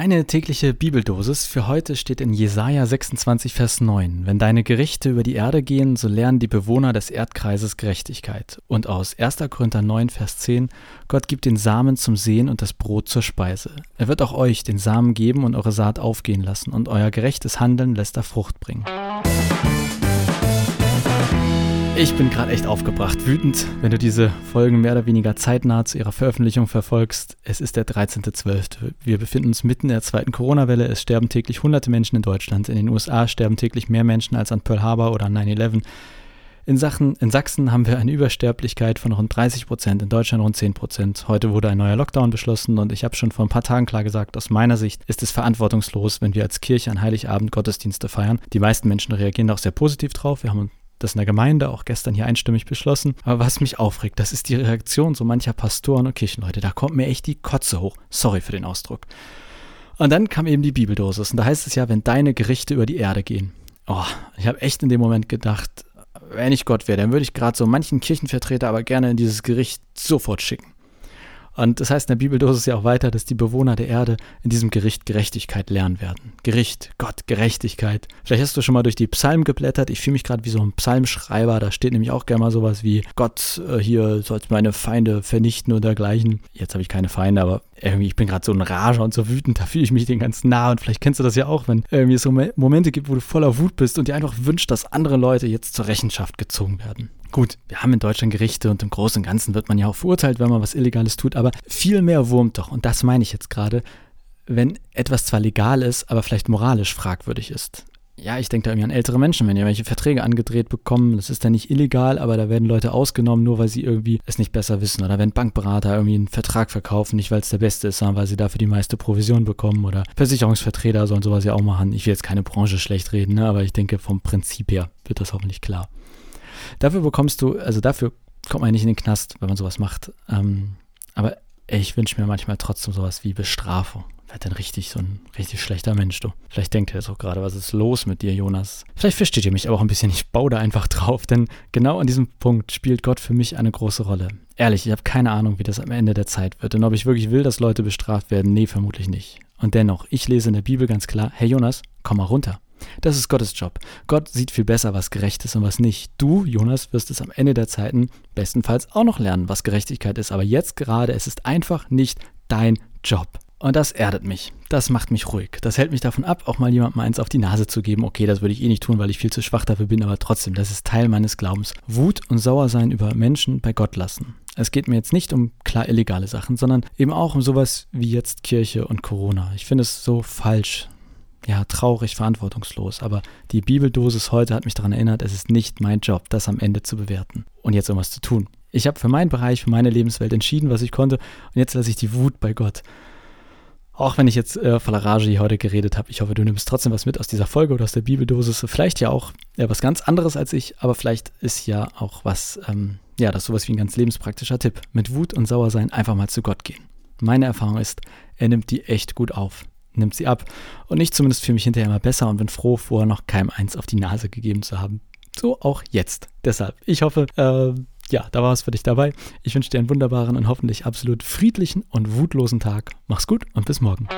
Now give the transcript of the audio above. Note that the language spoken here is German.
Deine tägliche Bibeldosis für heute steht in Jesaja 26, Vers 9. Wenn deine Gerichte über die Erde gehen, so lernen die Bewohner des Erdkreises Gerechtigkeit. Und aus 1. Korinther 9, Vers 10. Gott gibt den Samen zum Sehen und das Brot zur Speise. Er wird auch euch den Samen geben und eure Saat aufgehen lassen, und euer gerechtes Handeln lässt er Frucht bringen. Ich bin gerade echt aufgebracht, wütend, wenn du diese Folgen mehr oder weniger zeitnah zu ihrer Veröffentlichung verfolgst. Es ist der 13.12. Wir befinden uns mitten in der zweiten Corona-Welle. Es sterben täglich hunderte Menschen in Deutschland. In den USA sterben täglich mehr Menschen als an Pearl Harbor oder 9-11. In, in Sachsen haben wir eine Übersterblichkeit von rund 30 Prozent, in Deutschland rund 10 Prozent. Heute wurde ein neuer Lockdown beschlossen und ich habe schon vor ein paar Tagen klar gesagt, aus meiner Sicht ist es verantwortungslos, wenn wir als Kirche an Heiligabend Gottesdienste feiern. Die meisten Menschen reagieren auch sehr positiv drauf. Wir haben das in der Gemeinde auch gestern hier einstimmig beschlossen. Aber was mich aufregt, das ist die Reaktion so mancher Pastoren und Kirchenleute. Da kommt mir echt die Kotze hoch. Sorry für den Ausdruck. Und dann kam eben die Bibeldosis. Und da heißt es ja, wenn deine Gerichte über die Erde gehen. Oh, ich habe echt in dem Moment gedacht, wenn ich Gott wäre, dann würde ich gerade so manchen Kirchenvertreter aber gerne in dieses Gericht sofort schicken. Und das heißt in der Bibeldosis ja auch weiter, dass die Bewohner der Erde in diesem Gericht Gerechtigkeit lernen werden. Gericht, Gott, Gerechtigkeit. Vielleicht hast du schon mal durch die Psalmen geblättert. Ich fühle mich gerade wie so ein Psalmschreiber. Da steht nämlich auch gerne mal sowas wie Gott äh, hier soll meine Feinde vernichten und dergleichen. Jetzt habe ich keine Feinde, aber irgendwie, ich bin gerade so ein Rager und so wütend, da fühle ich mich den ganz nah. Und vielleicht kennst du das ja auch, wenn irgendwie es so Momente gibt, wo du voller Wut bist und dir einfach wünscht, dass andere Leute jetzt zur Rechenschaft gezogen werden. Gut, wir haben in Deutschland Gerichte und im Großen und Ganzen wird man ja auch verurteilt, wenn man was Illegales tut, aber viel mehr wurmt doch, und das meine ich jetzt gerade, wenn etwas zwar legal ist, aber vielleicht moralisch fragwürdig ist. Ja, ich denke da irgendwie an ältere Menschen, wenn die welche Verträge angedreht bekommen, das ist dann nicht illegal, aber da werden Leute ausgenommen, nur weil sie irgendwie es nicht besser wissen. Oder wenn Bankberater irgendwie einen Vertrag verkaufen, nicht weil es der beste ist, sondern weil sie dafür die meiste Provision bekommen. Oder Versicherungsvertreter sollen sowas ja auch machen. Ich will jetzt keine Branche schlecht reden, ne? aber ich denke, vom Prinzip her wird das hoffentlich klar. Dafür bekommst du, also dafür kommt man nicht in den Knast, wenn man sowas macht. Ähm, aber ich wünsche mir manchmal trotzdem sowas wie Bestrafung. Wer denn richtig so ein richtig schlechter Mensch, du. Vielleicht denkt er jetzt auch gerade, was ist los mit dir, Jonas? Vielleicht versteht ihr mich aber auch ein bisschen. Ich baue da einfach drauf, denn genau an diesem Punkt spielt Gott für mich eine große Rolle. Ehrlich, ich habe keine Ahnung, wie das am Ende der Zeit wird. Und ob ich wirklich will, dass Leute bestraft werden, nee, vermutlich nicht. Und dennoch, ich lese in der Bibel ganz klar, hey Jonas, komm mal runter. Das ist Gottes Job. Gott sieht viel besser, was gerecht ist und was nicht. Du, Jonas, wirst es am Ende der Zeiten bestenfalls auch noch lernen, was Gerechtigkeit ist. Aber jetzt gerade, es ist einfach nicht dein Job. Und das erdet mich. Das macht mich ruhig. Das hält mich davon ab, auch mal jemandem eins auf die Nase zu geben. Okay, das würde ich eh nicht tun, weil ich viel zu schwach dafür bin, aber trotzdem, das ist Teil meines Glaubens. Wut und Sauersein über Menschen bei Gott lassen. Es geht mir jetzt nicht um klar illegale Sachen, sondern eben auch um sowas wie jetzt Kirche und Corona. Ich finde es so falsch, ja, traurig, verantwortungslos. Aber die Bibeldosis heute hat mich daran erinnert, es ist nicht mein Job, das am Ende zu bewerten und jetzt irgendwas zu tun. Ich habe für meinen Bereich, für meine Lebenswelt entschieden, was ich konnte und jetzt lasse ich die Wut bei Gott. Auch wenn ich jetzt äh, voller Rage hier heute geredet habe, ich hoffe, du nimmst trotzdem was mit aus dieser Folge oder aus der Bibeldosis. Vielleicht ja auch ja, was ganz anderes als ich, aber vielleicht ist ja auch was, ähm, ja, das ist sowas wie ein ganz lebenspraktischer Tipp. Mit Wut und Sauersein einfach mal zu Gott gehen. Meine Erfahrung ist, er nimmt die echt gut auf nimmt sie ab. Und ich zumindest fühle mich hinterher immer besser und bin froh, vorher noch keinem eins auf die Nase gegeben zu haben. So auch jetzt. Deshalb, ich hoffe, äh, ja, da war es für dich dabei. Ich wünsche dir einen wunderbaren und hoffentlich absolut friedlichen und wutlosen Tag. Mach's gut und bis morgen.